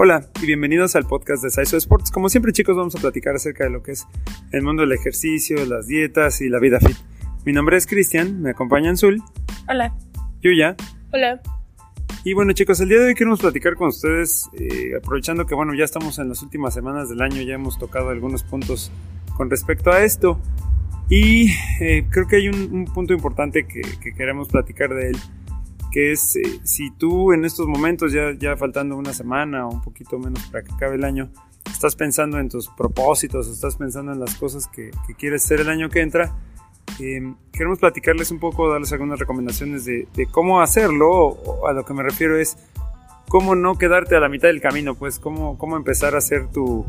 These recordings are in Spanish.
Hola y bienvenidos al podcast de Saiso Sports. Como siempre chicos vamos a platicar acerca de lo que es el mundo del ejercicio, las dietas y la vida fit. Mi nombre es Cristian, me acompaña Zul. Hola. Yuya. Hola. Y bueno chicos, el día de hoy queremos platicar con ustedes, eh, aprovechando que bueno, ya estamos en las últimas semanas del año, ya hemos tocado algunos puntos con respecto a esto. Y eh, creo que hay un, punto importante que, que queremos platicar de él que es eh, si tú en estos momentos, ya, ya faltando una semana o un poquito menos para que acabe el año, estás pensando en tus propósitos, estás pensando en las cosas que, quieres hacer el año que entra, em, queremos platicarles un poco, darles algunas recomendaciones de, cómo hacerlo, o, a lo que me refiero es cómo no quedarte a la mitad del camino, pues cómo, cómo empezar a hacer tu,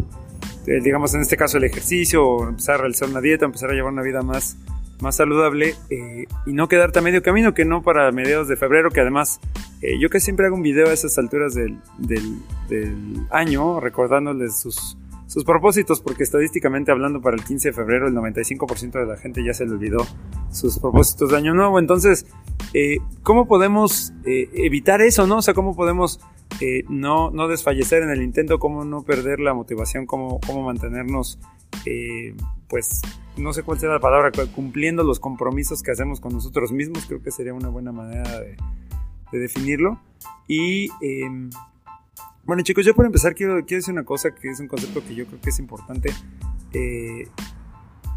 eh, digamos en este caso el ejercicio, o empezar a realizar una dieta, empezar a llevar una vida más más saludable eh, y no quedarte a medio camino, que no para mediados de febrero, que además eh, yo que siempre hago un video a esas alturas del, del, año recordándoles sus, sus propósitos, porque estadísticamente hablando para el 15 de febrero el 95% de la gente ya se le olvidó sus propósitos de año nuevo. Entonces, eh, ¿cómo podemos evitar eso, no? O sea, ¿cómo podemos no, no desfallecer en el intento, cómo no perder la motivación, cómo, cómo mantenernos pues no sé cuál sea la palabra, cumpliendo los compromisos que hacemos con nosotros mismos, creo que sería una buena manera de, definirlo. Y em, bueno chicos, yo por empezar quiero, quiero decir una cosa que es un concepto que yo creo que es importante. Eh,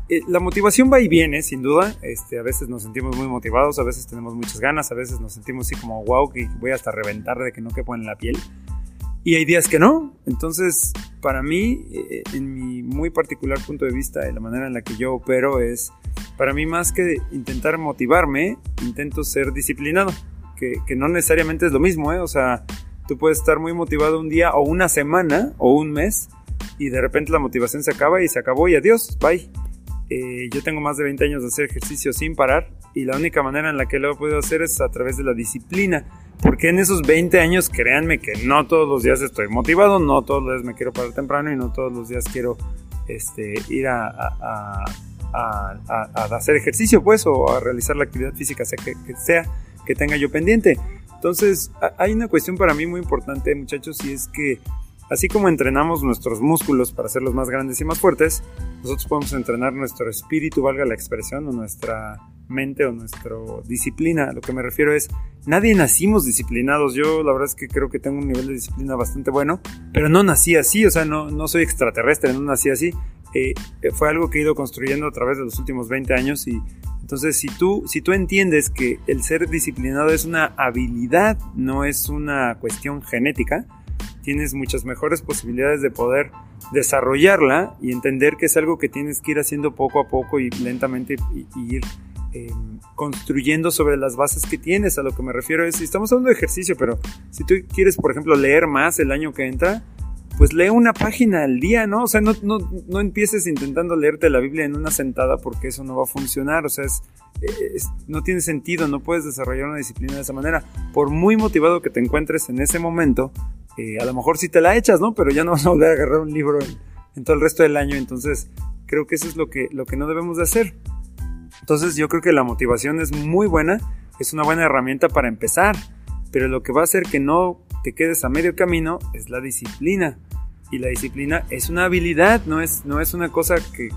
eh, la motivación va y viene, sin duda. Este, a veces nos sentimos muy motivados, a veces tenemos muchas ganas, a veces nos sentimos así como wow, que voy hasta reventar de que no quepo en la piel. Y hay días que no. Entonces, para mí, eh, en mi muy particular punto de vista y la manera en la que yo opero es, para mí más que intentar motivarme, intento ser disciplinado, que, que no necesariamente es lo mismo, ¿eh? O sea, tú puedes estar muy motivado un día o una semana o un mes y de repente la motivación se acaba y se acabó y adiós, bye. Eh, yo tengo más de 20 años de hacer ejercicio sin parar y la única manera en la que lo he podido hacer es a través de la disciplina. Porque en esos 20 años, créanme que no todos los días estoy motivado, no todos los días me quiero parar temprano y no todos los días quiero este, ir a, hacer ejercicio, pues, o a realizar la actividad física sea que, sea que tenga yo pendiente. Entonces, hay una cuestión para mí muy importante, muchachos, y es que así como entrenamos nuestros músculos para hacerlos más grandes y más fuertes, nosotros podemos entrenar nuestro espíritu, valga la expresión, o nuestra mente o nuestra disciplina. Lo que me refiero es, nadie nacimos disciplinados. Yo la verdad es que creo que tengo un nivel de disciplina bastante bueno, pero no nací así, o sea, no, no soy extraterrestre, no nací así. Eh, fue algo que he ido construyendo a través de los últimos 20 años y entonces si tú, si tú entiendes que el ser disciplinado es una habilidad, no es una cuestión genética, tienes muchas mejores posibilidades de poder desarrollarla y entender que es algo que tienes que ir haciendo poco a poco y lentamente y ir Em, construyendo sobre las bases que tienes. A lo que me refiero es, estamos hablando de ejercicio, pero si tú quieres, por ejemplo, leer más el año que entra, pues lee una página al día, ¿no? O sea, no, no, no empieces intentando leerte la Biblia en una sentada porque eso no va a funcionar. O sea, es, no tiene sentido, no puedes desarrollar una disciplina de esa manera. Por muy motivado que te encuentres en ese momento, eh, a lo mejor sí te la echas, ¿no? Pero ya no vas a volver a agarrar un libro en, todo el resto del año. Entonces, creo que eso es lo que, lo que no debemos de hacer. Entonces yo creo que la motivación es muy buena, es una buena herramienta para empezar, pero lo que va a hacer que no te quedes a medio camino es la disciplina. Y la disciplina es una habilidad, no es, no es una cosa que,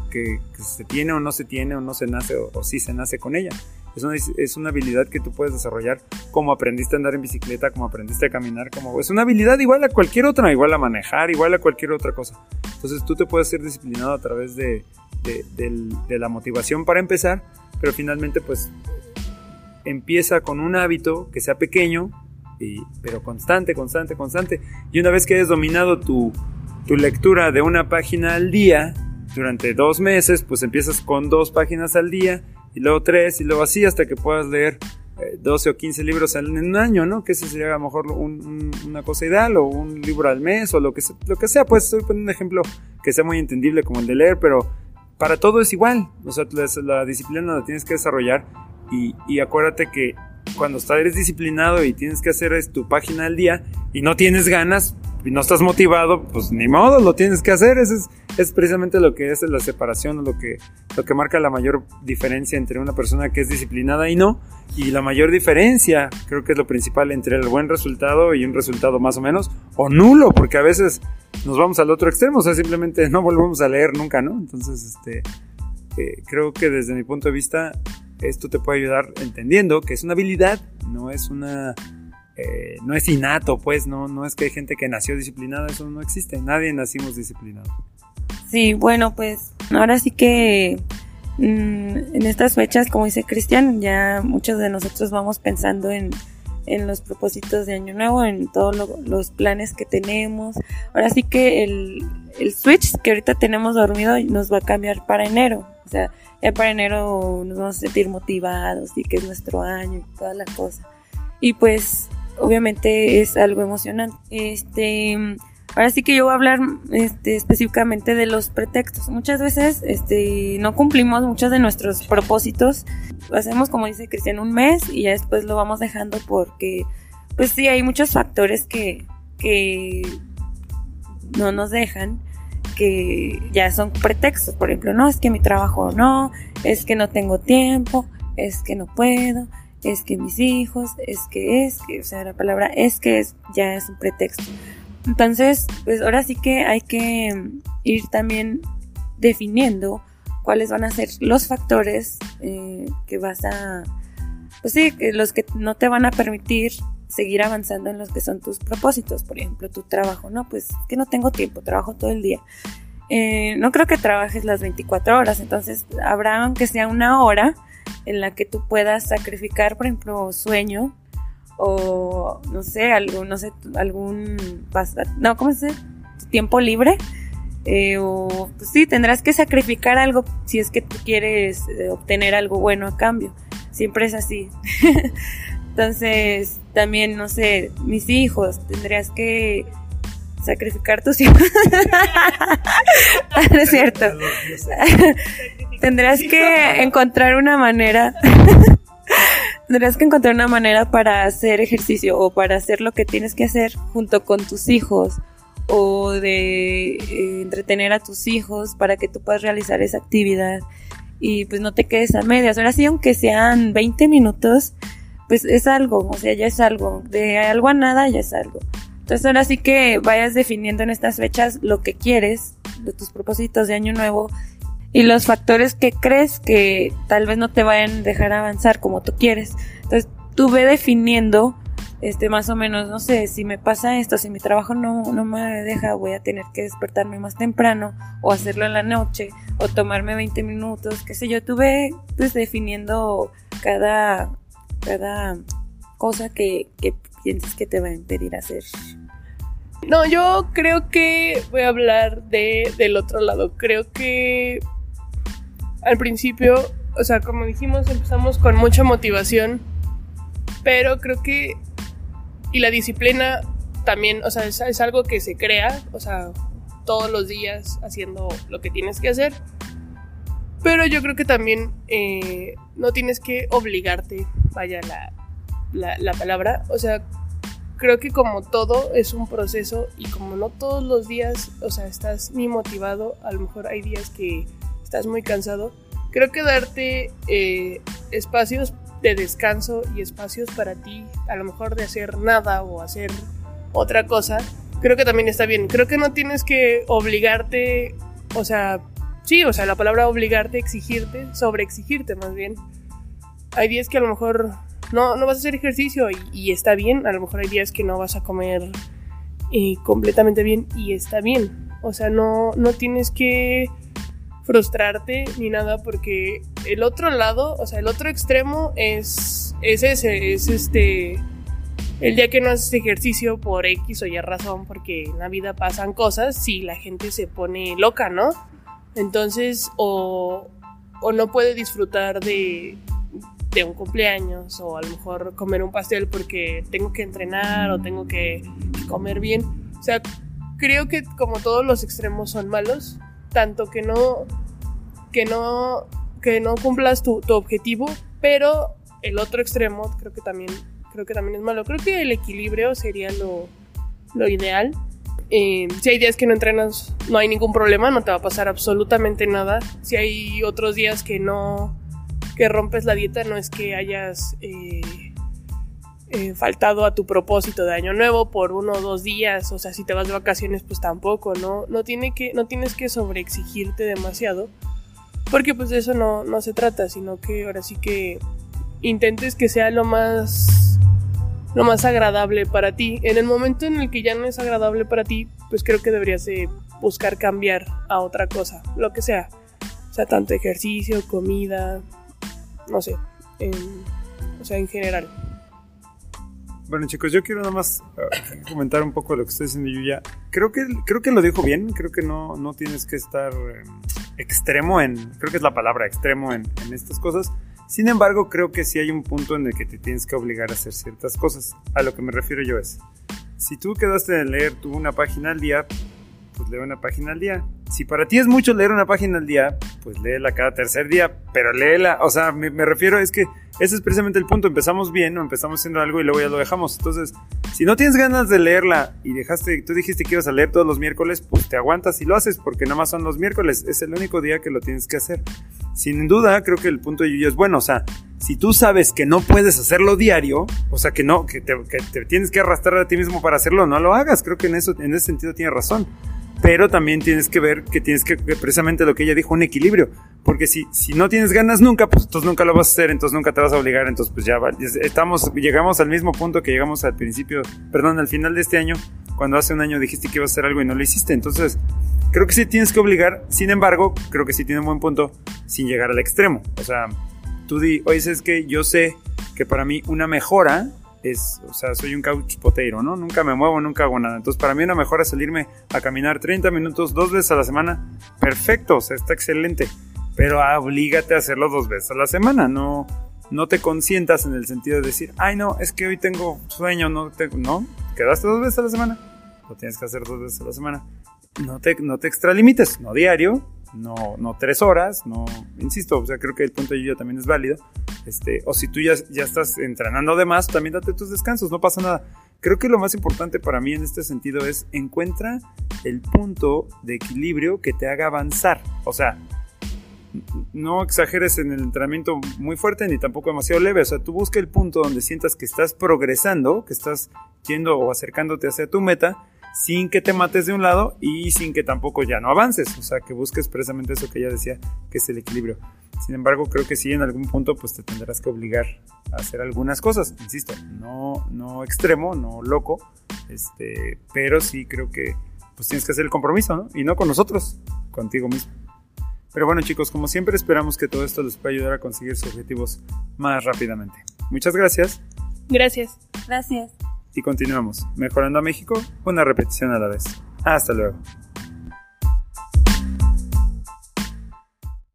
se tiene o no se tiene o no se nace o, sí se nace con ella. Es una, es una, habilidad que tú puedes desarrollar como aprendiste a andar en bicicleta, como aprendiste a caminar, como es una habilidad igual a cualquier otra, igual a manejar, igual a cualquier otra cosa. Entonces tú te puedes ser disciplinado a través de, de, la motivación para empezar, pero finalmente pues empieza con un hábito que sea pequeño, y, pero constante, constante, constante. Y una vez que hayas dominado tu, tu lectura de una página al día, durante dos meses, pues empiezas con dos páginas al día, y luego tres, y luego así hasta que puedas leer 12 eh, o 15 libros en un año, ¿no? Que eso sería a lo mejor una cosa ideal, o un libro al mes, o lo que, lo que sea. Pues estoy poniendo un ejemplo que sea muy entendible como el de leer, pero para todo es igual. O sea, la, disciplina la tienes que desarrollar y, acuérdate que cuando eres disciplinado y tienes que hacer tu página al día y no tienes ganas no estás motivado, pues ni modo, lo tienes que hacer. Eso es, es precisamente lo que es la separación, lo que, lo que marca la mayor diferencia entre una persona que es disciplinada y no. Y la mayor diferencia, creo que es lo principal entre el buen resultado y un resultado más o menos, o nulo, porque a veces nos vamos al otro extremo, o sea, simplemente no volvemos a leer nunca, ¿no? Entonces, este, eh, creo que desde mi punto de vista, esto te puede ayudar entendiendo que es una habilidad, no es una... Eh, no es innato, pues, no, no es que hay gente que nació disciplinada, eso no existe, nadie nacimos disciplinados. Sí, bueno, pues ahora sí que Mm, en estas fechas, como dice Cristian, ya muchos de nosotros vamos pensando en, los propósitos de Año Nuevo, en todos los planes que tenemos. Ahora sí que el, switch que ahorita tenemos dormido nos va a cambiar para enero. O sea, ya para enero nos vamos a sentir motivados y que es nuestro año y toda la cosa. Y pues, obviamente es algo emocionante. Este Ahora sí que yo voy a hablar este, específicamente de los pretextos. Muchas veces este, no cumplimos muchos de nuestros propósitos. Lo hacemos, como dice Cristian, un mes y ya después lo vamos dejando porque, pues sí, hay muchos factores que, que no nos dejan, que ya son pretextos. Por ejemplo, no, es que mi trabajo no, es que no tengo tiempo, es que no puedo, es que mis hijos, es que es que, o sea, la palabra es que es, ya es un pretexto. Entonces, pues ahora sí que hay que ir también definiendo cuáles van a ser los factores eh, que vas a, pues sí, los que no te van a permitir seguir avanzando en los que son tus propósitos. Por ejemplo, tu trabajo, ¿no? Pues que no tengo tiempo, trabajo todo el día. Eh, no creo que trabajes las 24 horas, entonces habrá aunque sea una hora en la que tú puedas sacrificar, por ejemplo, sueño o no sé, algún, no sé, algún, no, ¿cómo se Tiempo libre. Eh, o pues sí, tendrás que sacrificar algo si es que tú quieres eh, obtener algo bueno a cambio. Siempre es así. Entonces, también, no sé, mis hijos, tendrías que sacrificar tus hijos. no es cierto. tendrás que encontrar una manera Tendrás que encontrar una manera para hacer ejercicio o para hacer lo que tienes que hacer junto con tus hijos o de eh, entretener a tus hijos para que tú puedas realizar esa actividad y pues no te quedes a medias. Ahora sí, aunque sean 20 minutos, pues es algo, o sea, ya es algo. De algo a nada ya es algo. Entonces ahora sí que vayas definiendo en estas fechas lo que quieres, de tus propósitos de año nuevo y los factores que crees que tal vez no te vayan a dejar avanzar como tú quieres. Entonces, tú ve definiendo este más o menos, no sé, si me pasa esto, si mi trabajo no, no me deja, voy a tener que despertarme más temprano o hacerlo en la noche o tomarme 20 minutos, qué sé yo, tú ve pues definiendo cada, cada cosa que, que pienses que te va a impedir hacer. No, yo creo que voy a hablar de, del otro lado. Creo que al principio, o sea, como dijimos, empezamos con mucha motivación, pero creo que, y la disciplina también, o sea, es, algo que se crea, o sea, todos los días haciendo lo que tienes que hacer. Pero yo creo que también eh, no tienes que obligarte, vaya la, la, la, palabra. O sea, creo que como todo es un proceso y como no todos los días, o sea, estás ni motivado, a lo mejor hay días que estás muy cansado, creo que darte eh, espacios de descanso y espacios para ti, a lo mejor de hacer nada o hacer otra cosa, creo que también está bien. Creo que no tienes que obligarte, o sea, sí, o sea, la palabra obligarte, exigirte, sobre exigirte más bien. Hay días que a lo mejor no, no vas a hacer ejercicio y, está bien, a lo mejor hay días que no vas a comer eh, completamente bien y está bien. O sea, no, no tienes que frustrarte ni nada porque el otro lado, o sea, el otro extremo es, es ese, es este, el día que no haces ejercicio por X o Y razón, porque en la vida pasan cosas, si la gente se pone loca, ¿no? Entonces, o, o no puede disfrutar de, de un cumpleaños o a lo mejor comer un pastel porque tengo que entrenar o tengo que comer bien. O sea, creo que como todos los extremos son malos, tanto que no, que no, que no cumplas tu, objetivo, pero el otro extremo creo que también, creo que también es malo. Creo que el equilibrio sería lo, lo ideal. Eh, si hay días que no entrenas, no hay ningún problema, no te va a pasar absolutamente nada. Si hay otros días que no, que rompes la dieta no es que hayas eh, eh, faltado a tu propósito de año nuevo por uno o dos días, o sea, si te vas de vacaciones pues tampoco, ¿no? No, tiene que, no tienes que sobreexigirte demasiado, porque pues de eso no, no se trata, sino que ahora sí que intentes que sea lo más lo más agradable para ti. En el momento en el que ya no es agradable para ti, pues creo que deberías buscar cambiar a otra cosa, lo que sea. O sea, tanto ejercicio, comida, no sé, o sea, en general. Bueno chicos, yo quiero nada más eh, comentar un poco lo que estoy diciendo Yuya. Creo que, creo que lo dijo bien, creo que no, no tienes que estar em, extremo en, creo que es la palabra, extremo en, en estas cosas. Sin embargo, creo que sí hay un punto en el que te tienes que obligar a hacer ciertas cosas. A lo que me refiero yo es, si tú quedaste de leer tú una página al día, pues lee una página al día. Si para ti es mucho leer una página al día, pues léela cada tercer día, pero léela, o sea, me, me refiero es que ese es precisamente el punto. Empezamos bien o empezamos haciendo algo y luego ya lo dejamos. Entonces, si no tienes ganas de leerla y dejaste, tú dijiste que ibas a leer todos los miércoles, pues te aguantas y lo haces porque nada más son los miércoles. Es el único día que lo tienes que hacer. Sin duda, creo que el punto de Yuya es bueno. O sea, si tú sabes que no puedes hacerlo diario, o sea, que no, te, que te tienes que arrastrar a ti mismo para hacerlo, no lo hagas. Creo que en eso, en ese sentido tiene razón pero también tienes que ver que tienes que, precisamente lo que ella dijo, un equilibrio. Porque si, si no tienes ganas nunca, pues entonces nunca lo vas a hacer, entonces nunca te vas a obligar, entonces pues ya estamos, llegamos al mismo punto que llegamos al principio, perdón, al final de este año, cuando hace un año dijiste que ibas a hacer algo y no lo hiciste. Entonces, creo que sí tienes que obligar, sin embargo, creo que sí tiene un buen punto sin llegar al extremo. O sea, tú di, oye, es que yo sé que para mí una mejora es, o sea, soy un couch potato, ¿no? Nunca me muevo, nunca hago nada. Entonces, para mí una mejora salirme a caminar 30 minutos dos veces a la semana. Perfecto, o sea, está excelente. Pero oblígate a hacerlo dos veces a la semana, no, no te consientas en el sentido de decir, ay, no, es que hoy tengo sueño, no, no, quedaste dos veces a la semana, lo tienes que hacer dos veces a la semana. No te, no te extralimites, no diario, no, no tres horas, no, insisto, o sea, creo que el punto de yo también es válido. Este, o si tú ya, ya estás entrenando de más, también date tus descansos, no pasa nada. Creo que lo más importante para mí en este sentido es encuentra el punto de equilibrio que te haga avanzar. O sea, no exageres en el entrenamiento muy fuerte ni tampoco demasiado leve. O sea, tú busca el punto donde sientas que estás progresando, que estás yendo o acercándote hacia tu meta sin que te mates de un lado y sin que tampoco ya no avances. O sea, que busques precisamente eso que ella decía, que es el equilibrio. Sin embargo, creo que sí, en algún punto, pues te tendrás que obligar a hacer algunas cosas. Insisto, no, no extremo, no loco, este, pero sí creo que pues tienes que hacer el compromiso, ¿no? Y no con nosotros, contigo mismo. Pero bueno, chicos, como siempre, esperamos que todo esto les pueda ayudar a conseguir sus objetivos más rápidamente. Muchas gracias. Gracias. Gracias y continuamos, mejorando a México una repetición a la vez. Hasta luego.